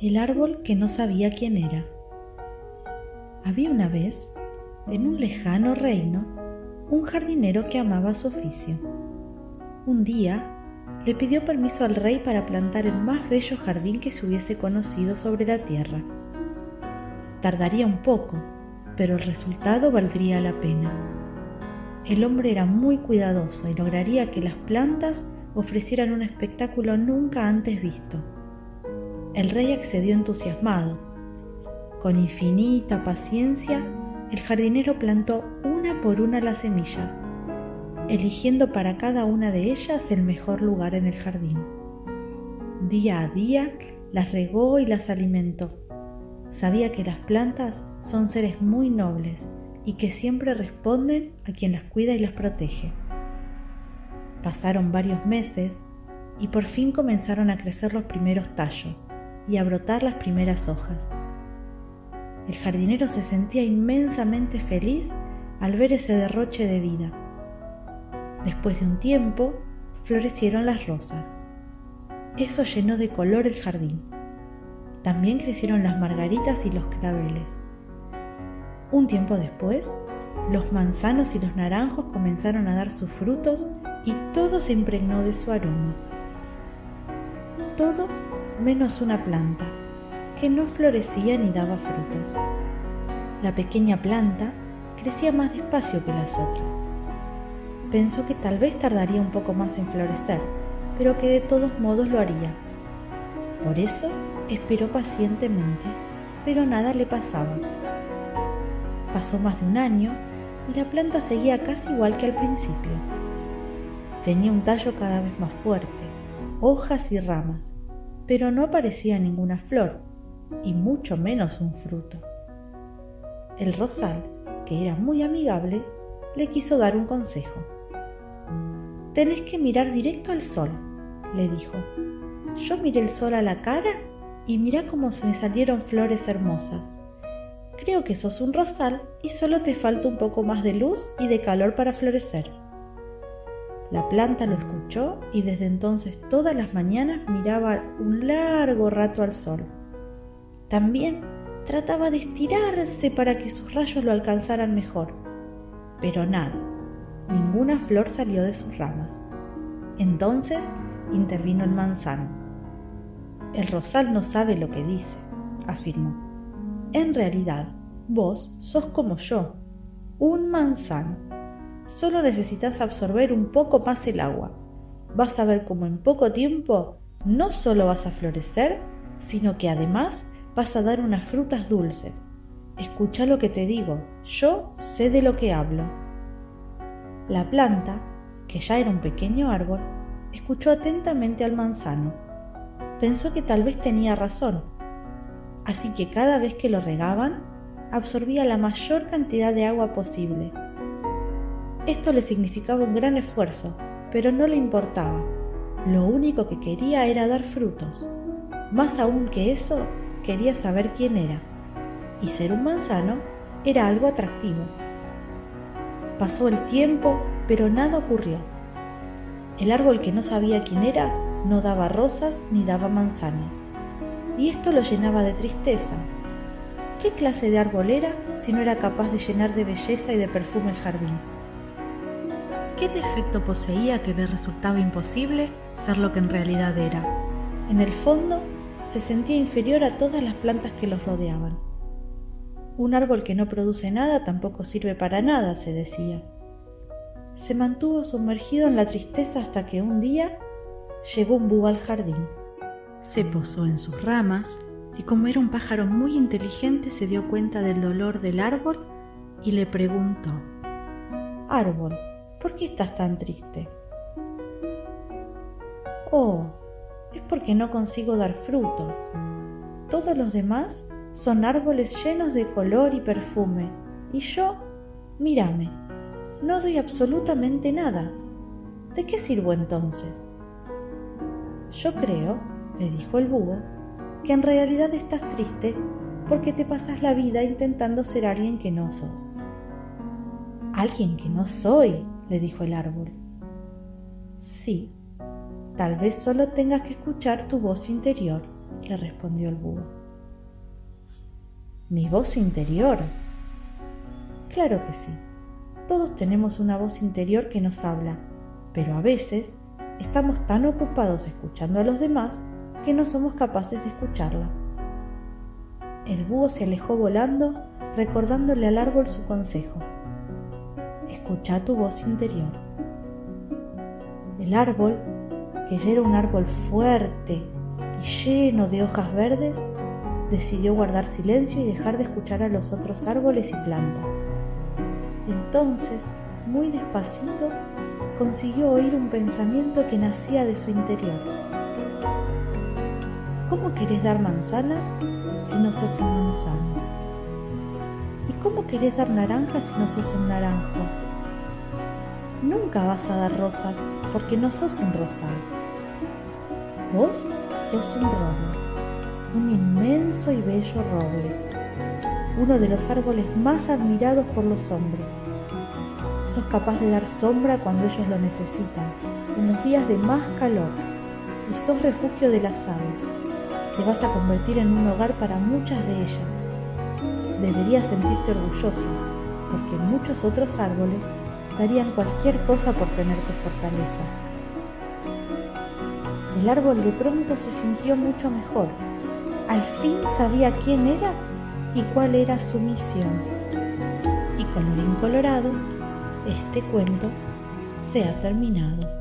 El árbol que no sabía quién era. Había una vez, en un lejano reino, un jardinero que amaba su oficio. Un día le pidió permiso al rey para plantar el más bello jardín que se hubiese conocido sobre la tierra. Tardaría un poco, pero el resultado valdría la pena. El hombre era muy cuidadoso y lograría que las plantas ofrecieran un espectáculo nunca antes visto. El rey accedió entusiasmado. Con infinita paciencia, el jardinero plantó una por una las semillas, eligiendo para cada una de ellas el mejor lugar en el jardín. Día a día las regó y las alimentó. Sabía que las plantas son seres muy nobles y que siempre responden a quien las cuida y las protege. Pasaron varios meses y por fin comenzaron a crecer los primeros tallos y a brotar las primeras hojas. El jardinero se sentía inmensamente feliz al ver ese derroche de vida. Después de un tiempo, florecieron las rosas. Eso llenó de color el jardín. También crecieron las margaritas y los claveles. Un tiempo después, los manzanos y los naranjos comenzaron a dar sus frutos y todo se impregnó de su aroma. Todo menos una planta, que no florecía ni daba frutos. La pequeña planta crecía más despacio que las otras. Pensó que tal vez tardaría un poco más en florecer, pero que de todos modos lo haría. Por eso esperó pacientemente, pero nada le pasaba. Pasó más de un año y la planta seguía casi igual que al principio. Tenía un tallo cada vez más fuerte, hojas y ramas, pero no aparecía ninguna flor, y mucho menos un fruto. El rosal, que era muy amigable, le quiso dar un consejo. Tenés que mirar directo al sol, le dijo. Yo miré el sol a la cara y mira cómo se me salieron flores hermosas. Creo que sos un rosal y solo te falta un poco más de luz y de calor para florecer. La planta lo escuchó y desde entonces todas las mañanas miraba un largo rato al sol. También trataba de estirarse para que sus rayos lo alcanzaran mejor. Pero nada, ninguna flor salió de sus ramas. Entonces intervino el manzano. El rosal no sabe lo que dice, afirmó. En realidad, vos sos como yo, un manzano. Solo necesitas absorber un poco más el agua. Vas a ver cómo en poco tiempo no solo vas a florecer, sino que además vas a dar unas frutas dulces. Escucha lo que te digo, yo sé de lo que hablo. La planta, que ya era un pequeño árbol, escuchó atentamente al manzano. Pensó que tal vez tenía razón así que cada vez que lo regaban, absorbía la mayor cantidad de agua posible. Esto le significaba un gran esfuerzo, pero no le importaba. Lo único que quería era dar frutos. Más aún que eso, quería saber quién era. Y ser un manzano era algo atractivo. Pasó el tiempo, pero nada ocurrió. El árbol que no sabía quién era no daba rosas ni daba manzanas y esto lo llenaba de tristeza. ¿Qué clase de árbol era si no era capaz de llenar de belleza y de perfume el jardín? ¿Qué defecto poseía que le resultaba imposible ser lo que en realidad era? En el fondo, se sentía inferior a todas las plantas que los rodeaban. Un árbol que no produce nada tampoco sirve para nada, se decía. Se mantuvo sumergido en la tristeza hasta que un día llegó un búho al jardín. Se posó en sus ramas y como era un pájaro muy inteligente se dio cuenta del dolor del árbol y le preguntó, Árbol, ¿por qué estás tan triste? Oh, es porque no consigo dar frutos. Todos los demás son árboles llenos de color y perfume, y yo, mírame, no doy absolutamente nada. ¿De qué sirvo entonces? Yo creo le dijo el búho, que en realidad estás triste porque te pasas la vida intentando ser alguien que no sos. Alguien que no soy, le dijo el árbol. Sí, Tal vez solo tengas que escuchar tu voz interior, le respondió el búho. ¿Mi voz interior? Claro que sí. Todos tenemos una voz interior que nos habla, pero a veces estamos tan ocupados escuchando a los demás que no somos capaces de escucharla. El búho se alejó volando, recordándole al árbol su consejo. Escucha tu voz interior. El árbol, que ya era un árbol fuerte y lleno de hojas verdes, decidió guardar silencio y dejar de escuchar a los otros árboles y plantas. Entonces, muy despacito, consiguió oír un pensamiento que nacía de su interior. ¿Cómo querés dar manzanas si no sos un manzano? ¿Y cómo querés dar naranjas si no sos un naranjo? Nunca vas a dar rosas porque no sos un rosal. Vos sos un roble, un inmenso y bello roble, uno de los árboles más admirados por los hombres. Sos capaz de dar sombra cuando ellos lo necesitan, en los días de más calor, y sos refugio de las aves te vas a convertir en un hogar para muchas de ellas. Deberías sentirte orgulloso, porque muchos otros árboles darían cualquier cosa por tener tu fortaleza. El árbol de pronto se sintió mucho mejor. Al fin sabía quién era y cuál era su misión. Y colorín colorado, este cuento se ha terminado.